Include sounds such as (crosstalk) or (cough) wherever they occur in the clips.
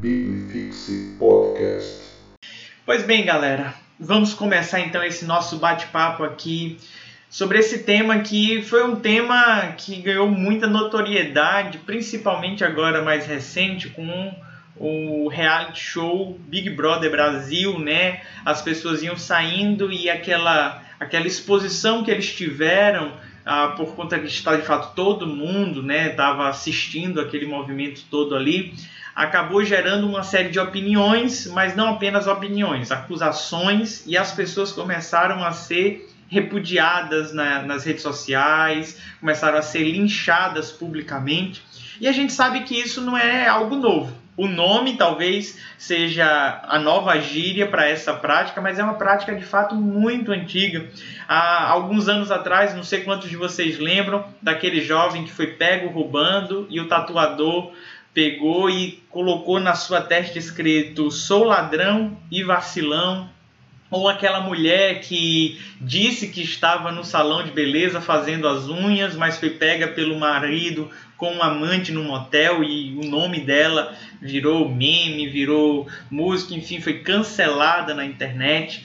Bibifixe Podcast. Pois bem, galera, vamos começar então esse nosso bate-papo aqui sobre esse tema que foi um tema que ganhou muita notoriedade, principalmente agora mais recente com o reality show Big Brother Brasil, né? As pessoas iam saindo e aquela aquela exposição que eles tiveram ah, por conta de estar de fato todo mundo, né, estava assistindo aquele movimento todo ali, acabou gerando uma série de opiniões, mas não apenas opiniões, acusações e as pessoas começaram a ser repudiadas na, nas redes sociais, começaram a ser linchadas publicamente. E a gente sabe que isso não é algo novo. O nome talvez seja a nova gíria para essa prática, mas é uma prática de fato muito antiga. Há alguns anos atrás, não sei quantos de vocês lembram, daquele jovem que foi pego roubando e o tatuador pegou e colocou na sua testa escrito: Sou ladrão e vacilão, ou aquela mulher que disse que estava no salão de beleza fazendo as unhas, mas foi pega pelo marido com um amante no motel e o nome dela virou meme, virou música, enfim, foi cancelada na internet.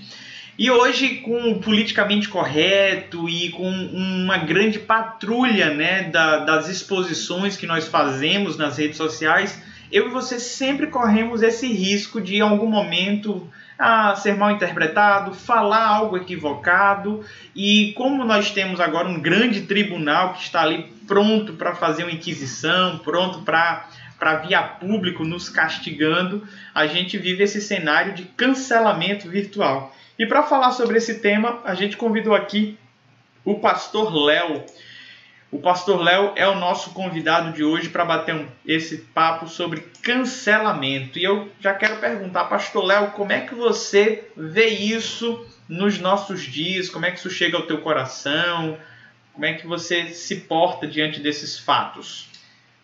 E hoje, com o politicamente correto e com uma grande patrulha né, da, das exposições que nós fazemos nas redes sociais, eu e você sempre corremos esse risco de, em algum momento, a ser mal interpretado, falar algo equivocado. E como nós temos agora um grande tribunal que está ali pronto para fazer uma inquisição, pronto para para via público nos castigando, a gente vive esse cenário de cancelamento virtual. E para falar sobre esse tema, a gente convidou aqui o pastor Léo. O pastor Léo é o nosso convidado de hoje para bater um, esse papo sobre cancelamento. E eu já quero perguntar, pastor Léo, como é que você vê isso nos nossos dias? Como é que isso chega ao teu coração? Como é que você se porta diante desses fatos?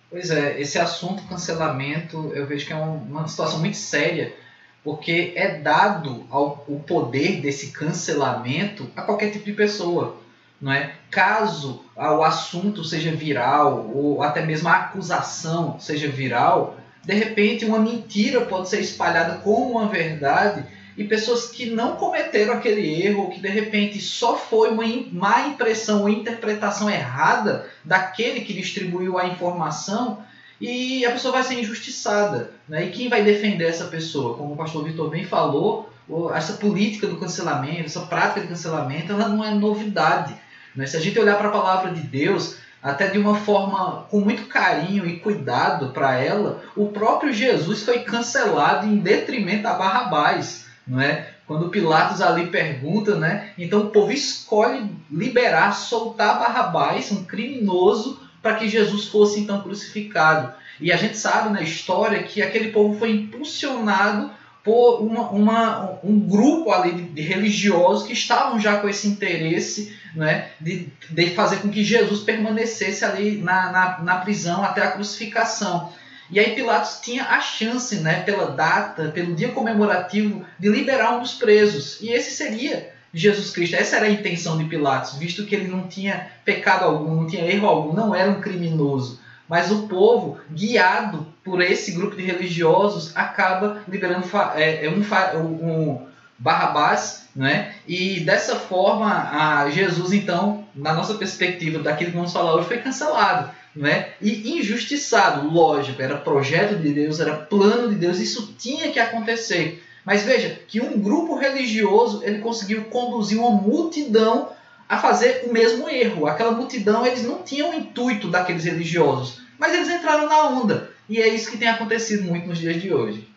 Pois é, esse assunto cancelamento eu vejo que é uma situação muito séria, porque é dado ao, o poder desse cancelamento a qualquer tipo de pessoa não é? Caso o assunto seja viral ou até mesmo a acusação seja viral, de repente uma mentira pode ser espalhada como uma verdade e pessoas que não cometeram aquele erro, que de repente só foi uma má impressão ou interpretação errada daquele que distribuiu a informação, e a pessoa vai ser injustiçada. Né? E quem vai defender essa pessoa? Como o pastor Vitor bem falou, essa política do cancelamento, essa prática de cancelamento, ela não é novidade. Né? Se a gente olhar para a palavra de Deus, até de uma forma com muito carinho e cuidado para ela, o próprio Jesus foi cancelado em detrimento a Barrabás, não é? Quando Pilatos ali pergunta, né? Então o povo escolhe liberar, soltar Barrabás, um criminoso, para que Jesus fosse então crucificado. E a gente sabe na história que aquele povo foi impulsionado por uma, uma, um grupo ali de, de religiosos que estavam já com esse interesse né, de, de fazer com que Jesus permanecesse ali na, na, na prisão até a crucificação. E aí Pilatos tinha a chance, né, pela data, pelo dia comemorativo, de liberar um dos presos. E esse seria Jesus Cristo. Essa era a intenção de Pilatos, visto que ele não tinha pecado algum, não tinha erro algum, não era um criminoso. Mas o povo, guiado por esse grupo de religiosos, acaba liberando é, é um, Barrabás, né? E dessa forma, Jesus, então, na nossa perspectiva daquilo que vamos falar hoje, foi cancelado, né? E injustiçado, lógico, era projeto de Deus, era plano de Deus, isso tinha que acontecer. Mas veja que um grupo religioso ele conseguiu conduzir uma multidão a fazer o mesmo erro. Aquela multidão eles não tinham o intuito daqueles religiosos, mas eles entraram na onda. E é isso que tem acontecido muito nos dias de hoje.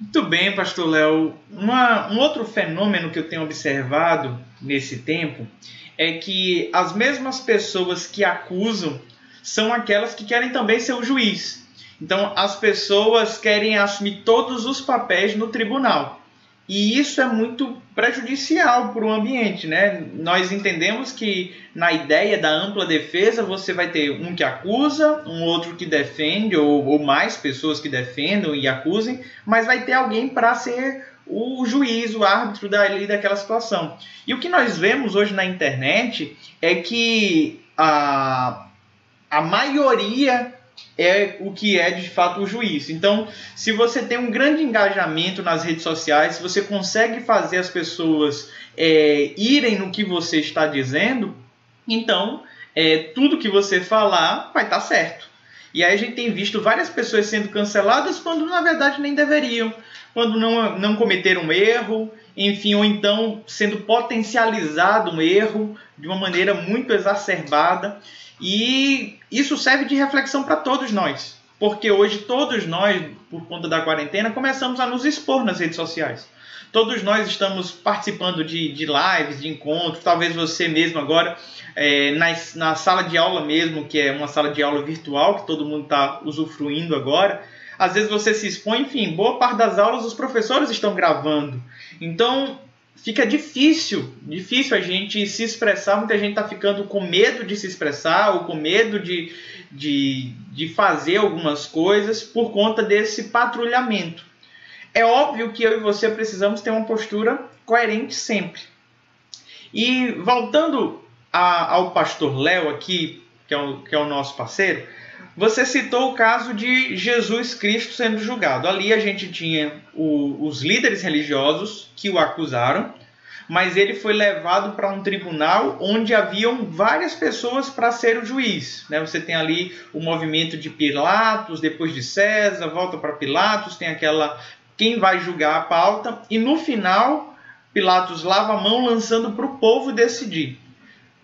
Muito bem, Pastor Léo. Um outro fenômeno que eu tenho observado nesse tempo é que as mesmas pessoas que acusam são aquelas que querem também ser o juiz. Então, as pessoas querem assumir todos os papéis no tribunal. E isso é muito prejudicial para o ambiente, né? Nós entendemos que na ideia da ampla defesa você vai ter um que acusa, um outro que defende, ou, ou mais pessoas que defendam e acusem, mas vai ter alguém para ser o juiz, o árbitro dali daquela situação. E o que nós vemos hoje na internet é que a, a maioria é o que é de fato o juiz. Então, se você tem um grande engajamento nas redes sociais, se você consegue fazer as pessoas é, irem no que você está dizendo, então é, tudo que você falar vai estar certo. E aí a gente tem visto várias pessoas sendo canceladas quando na verdade nem deveriam, quando não, não cometeram um erro, enfim, ou então sendo potencializado um erro de uma maneira muito exacerbada. E isso serve de reflexão para todos nós, porque hoje todos nós, por conta da quarentena, começamos a nos expor nas redes sociais. Todos nós estamos participando de, de lives, de encontros, talvez você mesmo agora, é, na, na sala de aula mesmo, que é uma sala de aula virtual, que todo mundo está usufruindo agora, às vezes você se expõe, enfim, boa parte das aulas os professores estão gravando. Então, fica difícil, difícil a gente se expressar. Muita gente está ficando com medo de se expressar ou com medo de, de, de fazer algumas coisas por conta desse patrulhamento. É óbvio que eu e você precisamos ter uma postura coerente sempre. E voltando a, ao pastor Léo aqui, que é, o, que é o nosso parceiro, você citou o caso de Jesus Cristo sendo julgado. Ali a gente tinha o, os líderes religiosos que o acusaram, mas ele foi levado para um tribunal onde haviam várias pessoas para ser o juiz. Né? Você tem ali o movimento de Pilatos, depois de César, volta para Pilatos, tem aquela quem vai julgar a pauta, e no final Pilatos lava a mão lançando para o povo decidir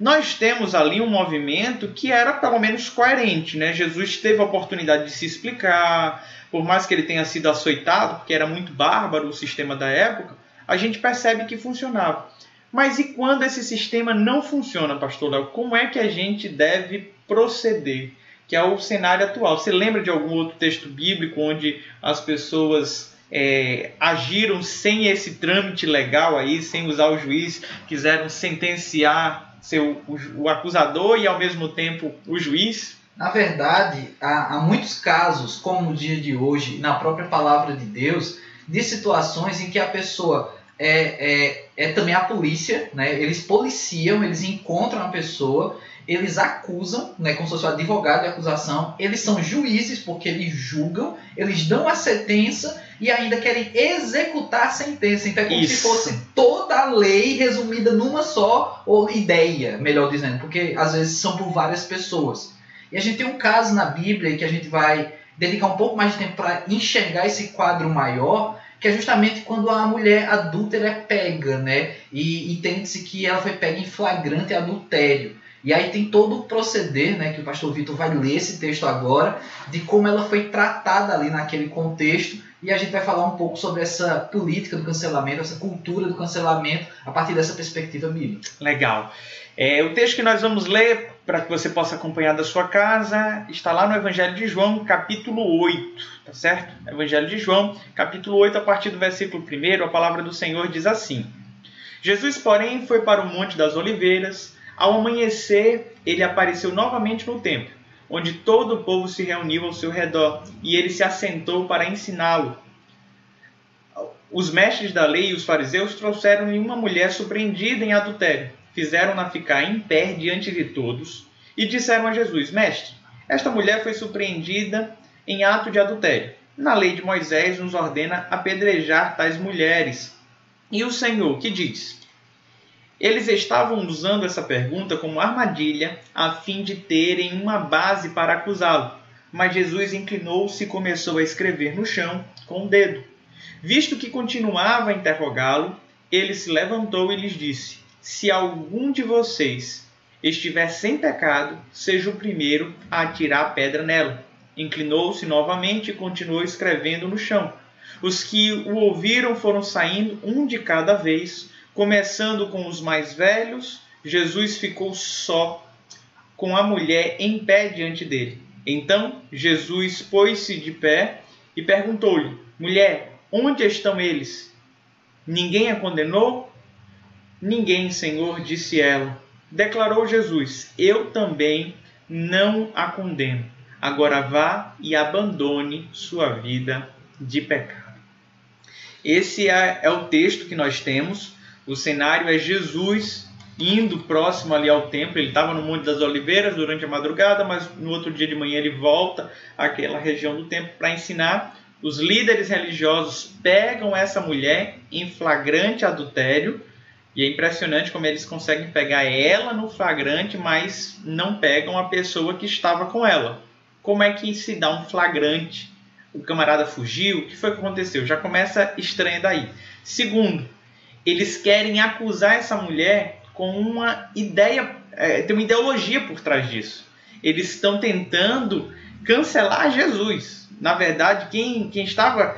nós temos ali um movimento que era pelo menos coerente. Né? Jesus teve a oportunidade de se explicar, por mais que ele tenha sido açoitado, porque era muito bárbaro o sistema da época, a gente percebe que funcionava. Mas e quando esse sistema não funciona, pastor Léo? Como é que a gente deve proceder? Que é o cenário atual. Você lembra de algum outro texto bíblico onde as pessoas é, agiram sem esse trâmite legal aí, sem usar o juiz, quiseram sentenciar ser o, o, o acusador e ao mesmo tempo o juiz? Na verdade, há, há, muitos casos, como no dia de hoje, na própria palavra de Deus, de situações em que a pessoa é, é, é também a polícia, né? eles policiam, eles encontram a pessoa, eles acusam, né, como se fosse o advogado de acusação, eles são juízes porque eles julgam, eles dão a sentença e ainda querem executar a sentença. Então é como Isso. se fosse toda a lei resumida numa só ou ideia, melhor dizendo, porque às vezes são por várias pessoas. E a gente tem um caso na Bíblia que a gente vai dedicar um pouco mais de tempo para enxergar esse quadro maior, que é justamente quando a mulher adúltera é pega, né? E entende-se que ela foi pega em flagrante adultério. E aí tem todo o proceder, né, que o pastor Vitor vai ler esse texto agora, de como ela foi tratada ali naquele contexto e a gente vai falar um pouco sobre essa política do cancelamento, essa cultura do cancelamento, a partir dessa perspectiva bíblica. Legal. É, o texto que nós vamos ler, para que você possa acompanhar da sua casa, está lá no Evangelho de João, capítulo 8, tá certo? Evangelho de João, capítulo 8, a partir do versículo 1, a palavra do Senhor diz assim: Jesus, porém, foi para o Monte das Oliveiras. Ao amanhecer, ele apareceu novamente no templo onde todo o povo se reuniu ao seu redor, e ele se assentou para ensiná-lo. Os mestres da lei e os fariseus trouxeram-lhe uma mulher surpreendida em adultério, fizeram-na ficar em pé diante de todos, e disseram a Jesus: Mestre, esta mulher foi surpreendida em ato de adultério. Na lei de Moisés nos ordena apedrejar tais mulheres. E o Senhor, que diz? Eles estavam usando essa pergunta como armadilha a fim de terem uma base para acusá-lo. Mas Jesus inclinou-se e começou a escrever no chão com o dedo. Visto que continuava a interrogá-lo, ele se levantou e lhes disse: Se algum de vocês estiver sem pecado, seja o primeiro a atirar a pedra nela. Inclinou-se novamente e continuou escrevendo no chão. Os que o ouviram foram saindo um de cada vez Começando com os mais velhos, Jesus ficou só com a mulher em pé diante dele. Então Jesus pôs-se de pé e perguntou-lhe: Mulher, onde estão eles? Ninguém a condenou? Ninguém, Senhor, disse ela. Declarou Jesus: Eu também não a condeno. Agora vá e abandone sua vida de pecado. Esse é, é o texto que nós temos o cenário é Jesus indo próximo ali ao templo. Ele estava no Monte das Oliveiras durante a madrugada, mas no outro dia de manhã ele volta àquela região do templo para ensinar. Os líderes religiosos pegam essa mulher em flagrante adultério. E é impressionante como eles conseguem pegar ela no flagrante, mas não pegam a pessoa que estava com ela. Como é que se dá um flagrante? O camarada fugiu? O que foi que aconteceu? Já começa estranho daí. Segundo, eles querem acusar essa mulher com uma ideia, é, tem uma ideologia por trás disso. Eles estão tentando cancelar Jesus. Na verdade, quem, quem estava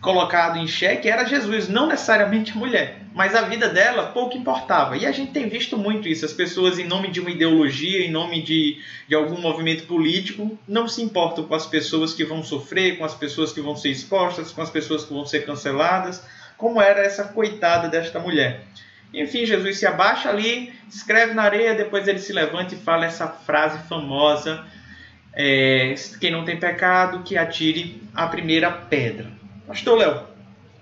colocado em xeque era Jesus, não necessariamente a mulher, mas a vida dela pouco importava. E a gente tem visto muito isso, as pessoas em nome de uma ideologia, em nome de, de algum movimento político, não se importam com as pessoas que vão sofrer, com as pessoas que vão ser expostas, com as pessoas que vão ser canceladas como era essa coitada desta mulher. Enfim, Jesus se abaixa ali, escreve na areia, depois ele se levanta e fala essa frase famosa: é, Quem não tem pecado, que atire a primeira pedra. Pastor Léo,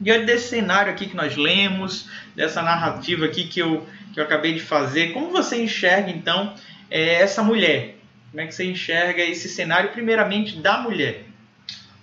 diante desse cenário aqui que nós lemos, dessa narrativa aqui que eu, que eu acabei de fazer, como você enxerga então é, essa mulher? Como é que você enxerga esse cenário, primeiramente, da mulher?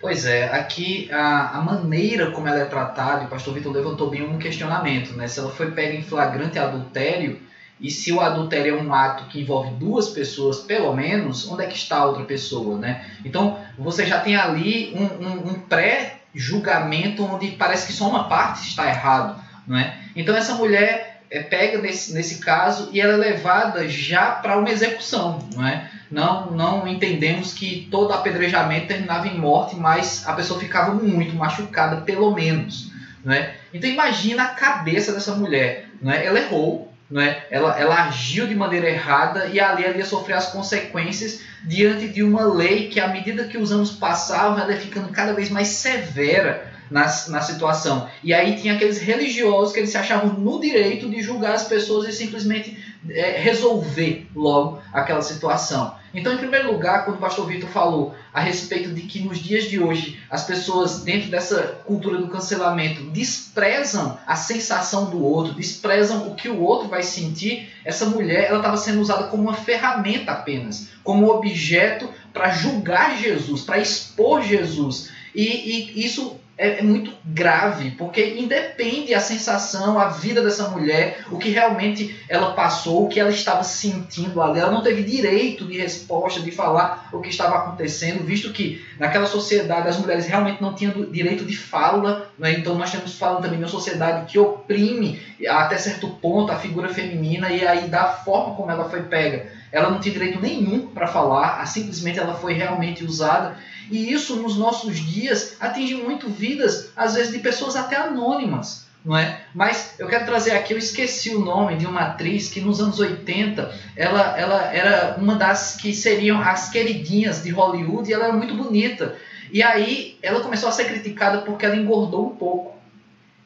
Pois é, aqui a, a maneira como ela é tratada, e o pastor Vitor levantou bem um questionamento, né? Se ela foi pega em flagrante adultério, e se o adultério é um ato que envolve duas pessoas, pelo menos, onde é que está a outra pessoa, né? Então, você já tem ali um, um, um pré-julgamento onde parece que só uma parte está errado, não é? Então, essa mulher é pega nesse, nesse caso e ela é levada já para uma execução, não é? não, não entendemos que todo apedrejamento terminava em morte, mas a pessoa ficava muito machucada, pelo menos. Né? Então imagina a cabeça dessa mulher. Né? Ela errou, né? ela, ela agiu de maneira errada e ali ela ia sofrer as consequências diante de uma lei que, à medida que os anos passavam, ela ia ficando cada vez mais severa na, na situação. E aí tinha aqueles religiosos que eles se achavam no direito de julgar as pessoas e simplesmente é, resolver logo aquela situação. Então, em primeiro lugar, quando o pastor Vitor falou a respeito de que nos dias de hoje as pessoas, dentro dessa cultura do cancelamento, desprezam a sensação do outro, desprezam o que o outro vai sentir, essa mulher ela estava sendo usada como uma ferramenta apenas, como objeto para julgar Jesus, para expor Jesus. E, e isso é, é, muito grave, porque independe a sensação, a vida dessa mulher, o que realmente ela passou, o que ela estava sentindo ali. Ela não teve direito de resposta, de falar o que estava acontecendo, visto que naquela sociedade as mulheres realmente não tinham direito de fala. Né? Então nós estamos falando também de uma sociedade que oprime até certo ponto a figura feminina e aí da forma como ela foi pega. Ela não tinha direito nenhum para falar, simplesmente ela foi realmente usada. E isso nos nossos dias atinge muito vidas, às vezes de pessoas até anônimas, não é? Mas eu quero trazer aqui, eu esqueci o nome de uma atriz que nos anos 80 ela, ela era uma das que seriam as queridinhas de Hollywood e ela era muito bonita. E aí ela começou a ser criticada porque ela engordou um pouco.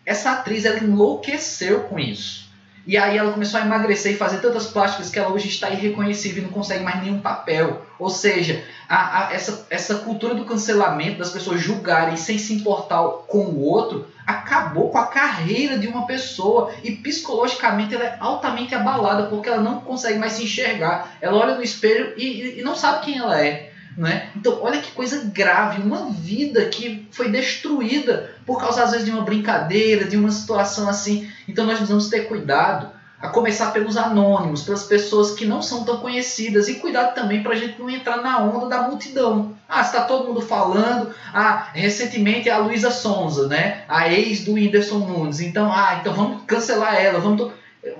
Essa atriz ela enlouqueceu com isso. E aí ela começou a emagrecer e fazer tantas plásticas que ela hoje está irreconhecível e não consegue mais nenhum papel. Ou seja, a, a, essa, essa cultura do cancelamento, das pessoas julgarem sem se importar com o outro, acabou com a carreira de uma pessoa e psicologicamente ela é altamente abalada porque ela não consegue mais se enxergar. Ela olha no espelho e, e não sabe quem ela é. Né? Então, olha que coisa grave, uma vida que foi destruída por causa, às vezes, de uma brincadeira, de uma situação assim. Então, nós precisamos ter cuidado, a começar pelos anônimos, pelas pessoas que não são tão conhecidas, e cuidado também para a gente não entrar na onda da multidão. Ah, está todo mundo falando. Ah, recentemente a Luísa Sonza, né? a ex do Whindersson Nunes. Então, ah, então vamos cancelar ela. Vamos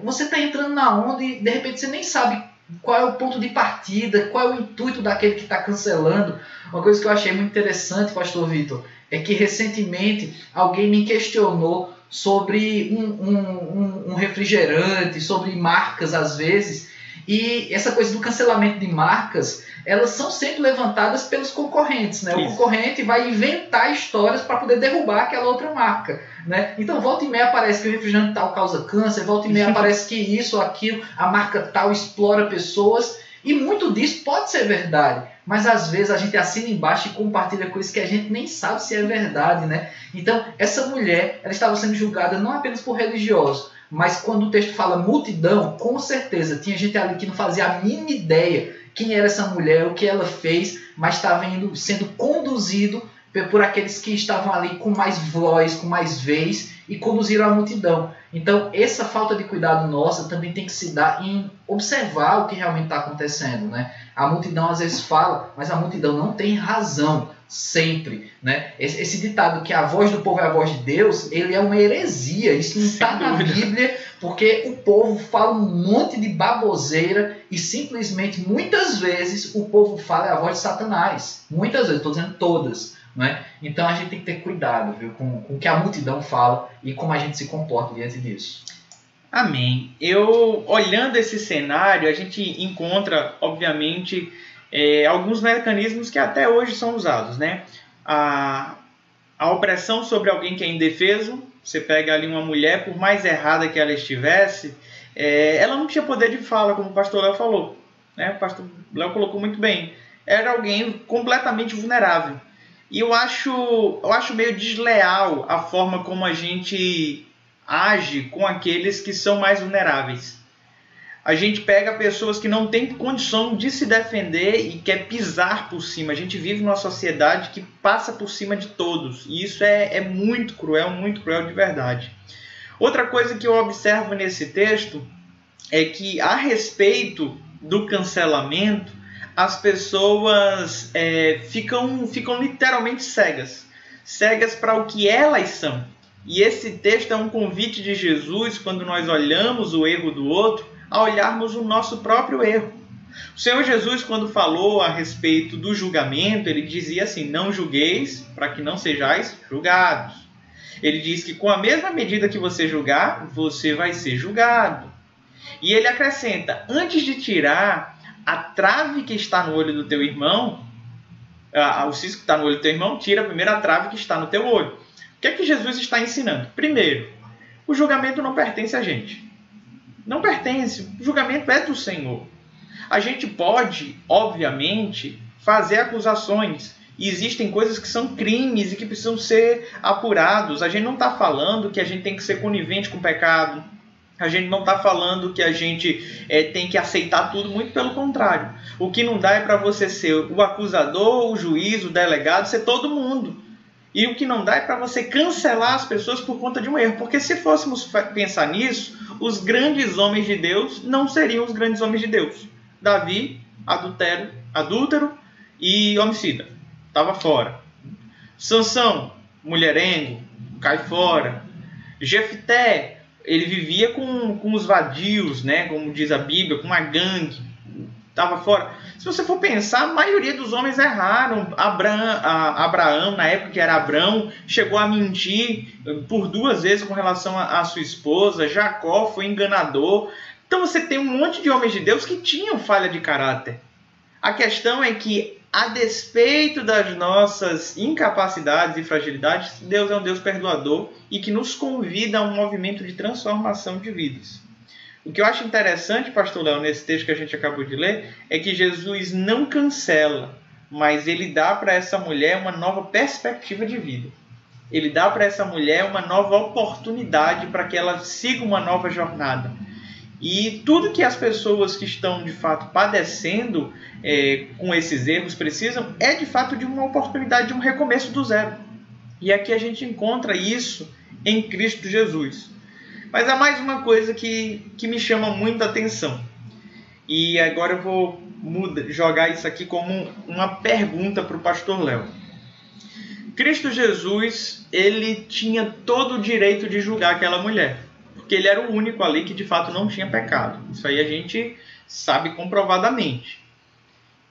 você está entrando na onda e de repente você nem sabe qual é o ponto de partida, qual é o intuito daquele que está cancelando. Uma coisa que eu achei muito interessante, Pastor Vitor, é que recentemente alguém me questionou sobre um, um, um, refrigerante, sobre marcas às vezes, e essa coisa do cancelamento de marcas, elas são sempre levantadas pelos concorrentes, né? O concorrente vai inventar histórias para poder derrubar aquela outra marca, né? Então, volta e meia aparece que o refrigerante tal causa câncer, volta e meia (laughs) aparece que isso ou aquilo, a marca tal explora pessoas, e muito disso pode ser verdade, mas às vezes a gente assina embaixo e compartilha coisas que a gente nem sabe se é verdade, né? Então, essa mulher, ela estava sendo julgada não apenas por religiosos, Mas quando o texto fala multidão, com certeza tinha gente ali que não fazia a mínima ideia quem era essa mulher, o que ela fez, mas estava indo, sendo conduzido por aqueles que estavam ali com mais voz, com mais vez e conduziram a multidão. Então, essa falta de cuidado nossa também tem que se dar em observar o que realmente está acontecendo. Né? A multidão às vezes fala, mas a multidão não tem razão sempre. Né? Esse, esse ditado que a voz do povo é a voz de Deus, ele é uma heresia. Isso não está na Bíblia, porque o povo fala um monte de baboseira e simplesmente, muitas vezes, o povo fala é a voz de Satanás. Muitas vezes, estou dizendo todas. Né? Então a gente tem que ter cuidado viu, com, com o que a multidão fala e como a gente se comporta diante disso. Amém. Eu, olhando esse cenário, a gente encontra, obviamente, é, alguns mecanismos que até hoje são usados. Né? A, a opressão sobre alguém que é indefeso, você pega ali uma mulher, por mais errada que ela estivesse, é, ela não tinha poder de fala, como o pastor Léo falou. Né? O pastor Léo colocou muito bem. Era alguém completamente vulnerável. E eu acho, eu acho meio desleal a forma como a gente age com aqueles que são mais vulneráveis. A gente pega pessoas que não têm condição de se defender e quer pisar por cima. A gente vive numa sociedade que passa por cima de todos. E isso é, é muito cruel, muito cruel de verdade. Outra coisa que eu observo nesse texto é que, a respeito do cancelamento, as pessoas é, ficam, ficam literalmente cegas cegas para o que elas são. E esse texto é um convite de Jesus, quando nós olhamos o erro do outro, a olharmos o nosso próprio erro. O Senhor Jesus, quando falou a respeito do julgamento, ele dizia assim: Não julgueis, para que não sejais julgados. Ele diz que com a mesma medida que você julgar, você vai ser julgado. E ele acrescenta: Antes de tirar a trave que está no olho do teu irmão, o cisco que está no olho do teu irmão, tira a primeira trave que está no teu olho. O que é que Jesus está ensinando? Primeiro, o julgamento não pertence a gente. Não pertence. O julgamento é do Senhor. A gente pode, obviamente, fazer acusações. E existem coisas que são crimes e que precisam ser apurados. A gente não está falando que a gente tem que ser conivente com o pecado. A gente não está falando que a gente é, tem que aceitar tudo, muito pelo contrário. O que não dá é para você ser o acusador, o juiz, o delegado, ser todo mundo. E o que não dá é para você cancelar as pessoas por conta de um erro. Porque se fôssemos pensar nisso, os grandes homens de Deus não seriam os grandes homens de Deus. Davi, adultério, adúltero e homicida. Estava fora. Sansão, mulherengo, cai fora. Jefté, ele vivia com, com os vadios, né, como diz a Bíblia, com uma gangue, estava fora. Se você for pensar, a maioria dos homens erraram. Abraão, Abraão, na época que era Abraão, chegou a mentir por duas vezes com relação à sua esposa. Jacó foi enganador. Então você tem um monte de homens de Deus que tinham falha de caráter. A questão é que a despeito das nossas incapacidades e fragilidades, Deus é um Deus perdoador e que nos convida a um movimento de transformação de vidas. O que eu acho interessante, pastor Léo, nesse texto que a gente acabou de ler, é que Jesus não cancela, mas ele dá para essa mulher uma nova perspectiva de vida. Ele dá para essa mulher uma nova oportunidade para que ela siga uma nova jornada. E tudo que as pessoas que estão de fato padecendo é, com esses erros precisam é de fato de uma oportunidade de um recomeço do zero. E aqui a gente encontra isso em Cristo Jesus. Mas há mais uma coisa que, que me chama muita atenção. E agora eu vou muda, jogar isso aqui como uma pergunta para o pastor Léo. Cristo Jesus, ele tinha todo o direito de julgar aquela mulher porque ele era o único ali que de fato não tinha pecado. Isso aí a gente sabe comprovadamente.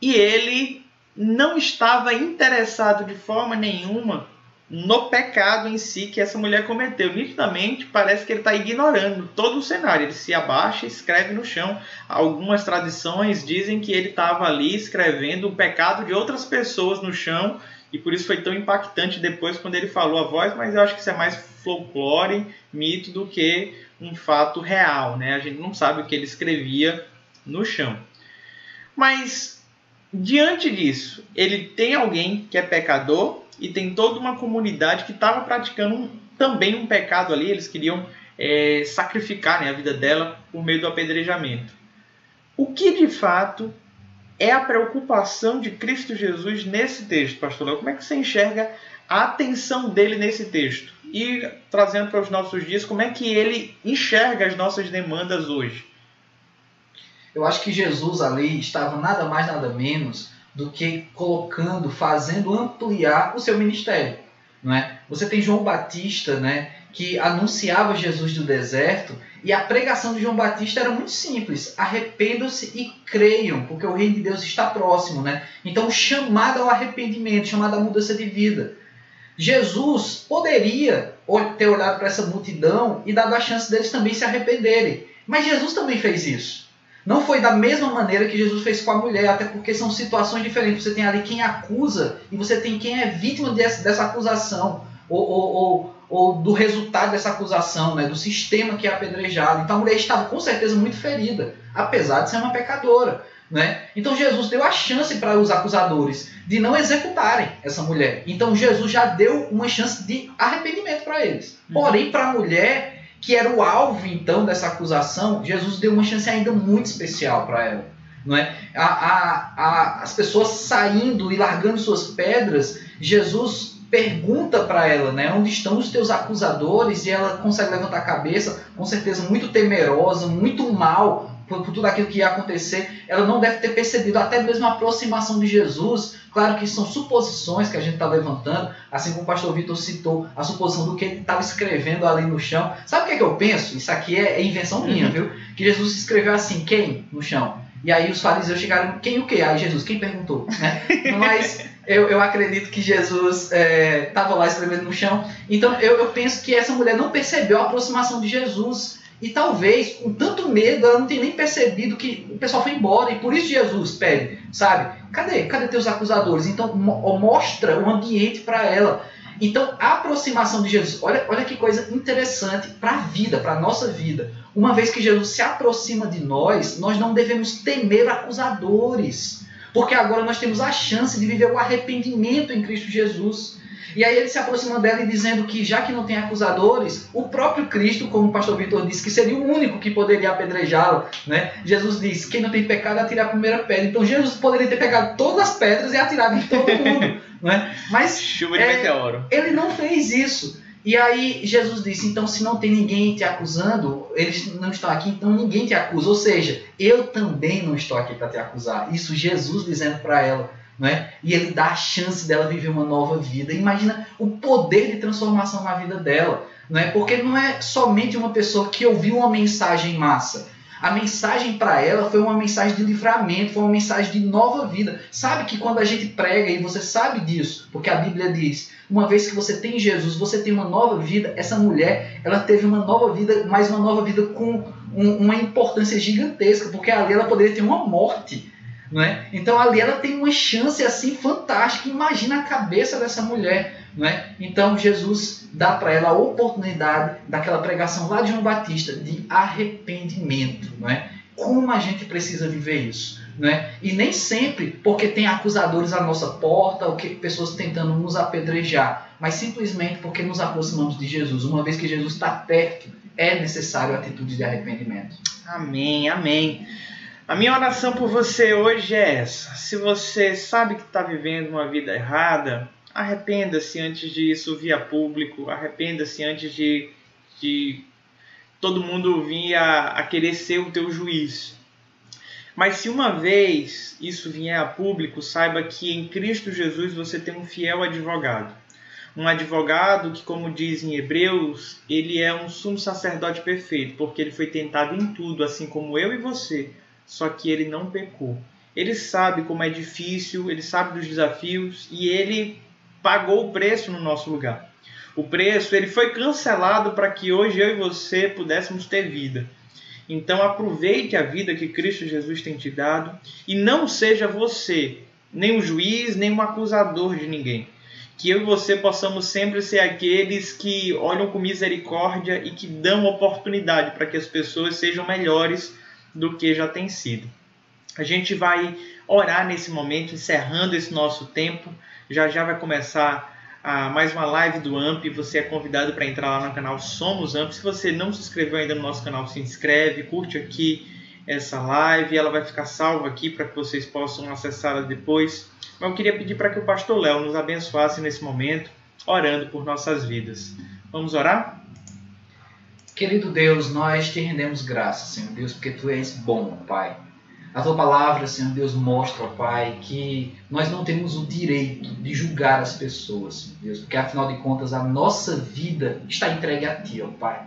E ele não estava interessado de forma nenhuma no pecado em si que essa mulher cometeu. Nitidamente, parece que ele está ignorando todo o cenário. Ele se abaixa e escreve no chão. Algumas tradições dizem que ele estava ali escrevendo o pecado de outras pessoas no chão e por isso foi tão impactante depois quando ele falou a voz, mas eu acho que isso é mais folclore, mito do que um fato real, né? A gente não sabe o que ele escrevia no chão. Mas diante disso, ele tem alguém que é pecador e tem toda uma comunidade que estava praticando um, também um pecado ali. Eles queriam é, sacrificarem a vida dela por meio do apedrejamento. O que de fato é a preocupação de Cristo Jesus nesse texto, pastor? Como é que você enxerga a atenção dele nesse texto? E trazendo para os nossos dias, como é que ele enxerga as nossas demandas hoje? Eu acho que Jesus ali estava nada mais, nada menos do que colocando, fazendo ampliar o seu ministério. Não é? Você tem João Batista, né, que anunciava Jesus do deserto, e a pregação de João Batista era muito simples: arrependam-se e creiam, porque o reino de Deus está próximo. Né? Então, chamado ao arrependimento, chamado à mudança de vida. Jesus poderia ter olhado para essa multidão e dado a chance deles também se arrependerem. Mas Jesus também fez isso. Não foi da mesma maneira que Jesus fez com a mulher, até porque são situações diferentes. Você tem ali quem acusa e você tem quem é vítima dessa, dessa acusação, ou, ou, ou, ou, do resultado dessa acusação, né, do sistema que é apedrejado. Então a mulher estava com certeza muito ferida, apesar de ser uma pecadora. Né? Então Jesus deu a chance para os acusadores de não executarem essa mulher. Então Jesus já deu uma chance de arrependimento para eles. Uhum. Porém, para a mulher, que era o alvo então dessa acusação, Jesus deu uma chance ainda muito especial para ela. Não é? A, a, a, as pessoas saindo e largando suas pedras, Jesus pergunta para ela, né, onde estão os teus acusadores? E ela consegue levantar a cabeça, com certeza muito temerosa, muito mal, por, por, tudo aquilo que ia acontecer, ela não deve ter percebido até mesmo a aproximação de Jesus. Claro que são suposições que a gente está levantando, assim como o pastor Vitor citou, a suposição do que ele estava escrevendo ali no chão. Sabe o que, é que eu penso? Isso aqui é, é invenção minha, uhum. viu? Que Jesus escreveu assim, quem no chão? E aí os fariseus chegaram, quem o quê? Aí Jesus, quem perguntou? Né? (laughs) Mas eu, eu acredito que Jesus estava é, lá escrevendo no chão. Então eu, eu penso que essa mulher não percebeu a aproximação de Jesus. E talvez, com tanto medo, ela não tenha nem percebido que o pessoal foi embora. E por isso Jesus pede, sabe? Cadê? Cadê teus acusadores? Então mostra o ambiente para ela. Então a aproximação de Jesus, olha, olha que coisa interessante para a vida, para a nossa vida. Uma vez que Jesus se aproxima de nós, nós não devemos temer acusadores. Porque agora nós temos a chance de viver o arrependimento em Cristo Jesus. E aí ele se aproxima dela e dizendo que já que não tem acusadores, o próprio Cristo, como o pastor Vitor disse, que seria o único que poderia apedrejá-lo, né? Jesus diz, quem não tem pecado atira a primeira pedra. Então Jesus poderia ter pegado todas as pedras e atirado em todo mundo, (laughs) né? Mas Chuva de é, meteoro. ele não fez isso. E aí Jesus disse, então se não tem ninguém te acusando, eles não estão aqui, então ninguém te acusa. Ou seja, eu também não estou aqui para te acusar. Isso Jesus dizendo para ela né? E ele dá a chance dela viver uma nova vida. Imagina o poder de transformação na vida dela, né? Porque não é somente uma pessoa que ouviu uma mensagem massa. A mensagem para ela foi uma mensagem de livramento, foi uma mensagem de nova vida. Sabe que quando a gente prega, e você sabe disso, porque a Bíblia diz, uma vez que você tem Jesus, você tem uma nova vida. Essa mulher, ela teve uma nova vida, mas uma nova vida com um, uma importância gigantesca, porque ali ela poderia ter uma morte não é? Então ali ela tem uma chance assim fantástica. Imagina a cabeça dessa mulher. Não é? Então Jesus dá para ela a oportunidade daquela pregação lá de João Batista de arrependimento. Não é? Como a gente precisa viver isso? Não é? E nem sempre porque tem acusadores à nossa porta ou que pessoas tentando nos apedrejar, mas simplesmente porque nos aproximamos de Jesus. Uma vez que Jesus está perto, é necessário a atitude de arrependimento. Amém, amém. A minha oração por você hoje é essa. Se você sabe que está vivendo uma vida errada, arrependa-se antes de isso vir a público, arrependa-se antes de, de todo mundo vir a, a querer ser o teu juiz. Mas se uma vez isso vier a público, saiba que em Cristo Jesus você tem um fiel advogado. Um advogado que, como diz em Hebreus, ele é um sumo sacerdote perfeito, porque ele foi tentado em tudo, assim como eu e você só que ele não pecou. Ele sabe como é difícil, ele sabe dos desafios e ele pagou o preço no nosso lugar. O preço ele foi cancelado para que hoje eu e você pudéssemos ter vida. Então aproveite a vida que Cristo Jesus tem te dado e não seja você nem um juiz, nem um acusador de ninguém. Que eu e você possamos sempre ser aqueles que olham com misericórdia e que dão oportunidade para que as pessoas sejam melhores do que já tem sido. A gente vai orar nesse momento, encerrando esse nosso tempo. Já já vai começar a mais uma live do AMP. Você é convidado para entrar lá no canal Somos AMP. Se você não se inscreveu ainda no nosso canal, se inscreve, curte aqui essa live. Ela vai ficar salva aqui para que vocês possam acessá-la depois. Mas eu queria pedir para que o pastor Léo nos abençoasse nesse momento, orando por nossas vidas. Vamos orar? Querido Deus, nós te rendemos graças, Senhor Deus, porque tu és bom, Pai. A tua palavra, Senhor Deus, mostra, Pai, que nós não temos o direito de julgar as pessoas, Senhor Deus, porque afinal de contas a nossa vida está entregue a Ti, ó Pai.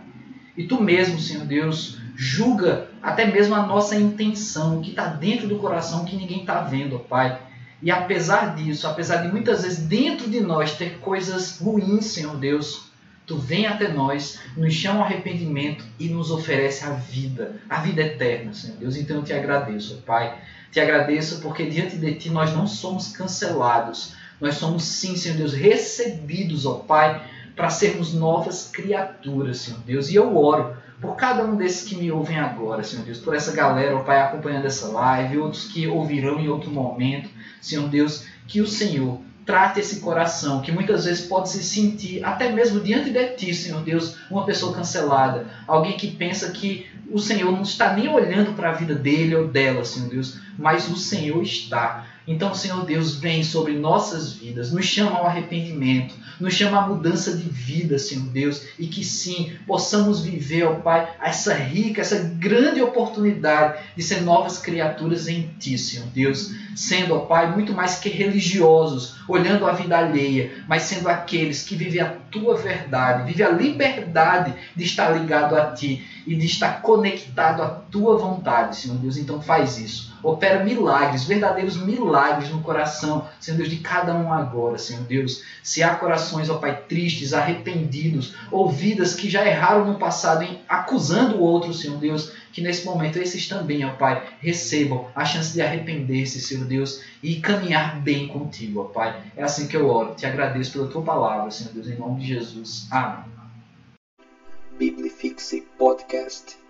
E Tu mesmo, Senhor Deus, julga até mesmo a nossa intenção, que está dentro do coração que ninguém está vendo, ó Pai. E apesar disso, apesar de muitas vezes dentro de nós ter coisas ruins, Senhor Deus, Tu vem até nós, nos chama ao arrependimento e nos oferece a vida, a vida eterna, Senhor Deus. Então eu te agradeço, Pai. Te agradeço porque diante de Ti nós não somos cancelados. Nós somos sim, Senhor Deus, recebidos, ó Pai, para sermos novas criaturas, Senhor Deus. E eu oro por cada um desses que me ouvem agora, Senhor Deus, por essa galera, ó Pai, acompanhando essa live, outros que ouvirão em outro momento, Senhor Deus, que o Senhor trate esse coração, que muitas vezes pode se sentir, até mesmo diante de ti, Senhor Deus, uma pessoa cancelada, alguém que pensa que o Senhor não está nem olhando para a vida dele ou dela, Senhor Deus, mas o Senhor está. Então, Senhor Deus, vem sobre nossas vidas, nos chama ao arrependimento, nos chama à mudança de vida, Senhor Deus, e que sim, possamos viver, ó Pai, essa rica, essa grande oportunidade de ser novas criaturas em Ti, Senhor Deus, sendo, ó Pai, muito mais que religiosos, olhando a vida alheia, mas sendo aqueles que vivem a Tua verdade, vivem a liberdade de estar ligado a Ti e de estar conectado à Tua vontade, Senhor Deus. Então faz isso opera milagres, verdadeiros milagres no coração, Senhor Deus, de cada um agora, Senhor Deus. Se há corações, ó Pai, tristes, arrependidos, ou vidas que já erraram no passado em acusando o outro, Senhor Deus, que nesse momento esses também, ó Pai, recebam a chance de arrepender-se, Senhor Deus, e caminhar bem contigo, ó Pai. É assim que eu oro. Te agradeço pela tua palavra, Senhor Deus, em nome de Jesus. Amém. Biblifixe Podcast.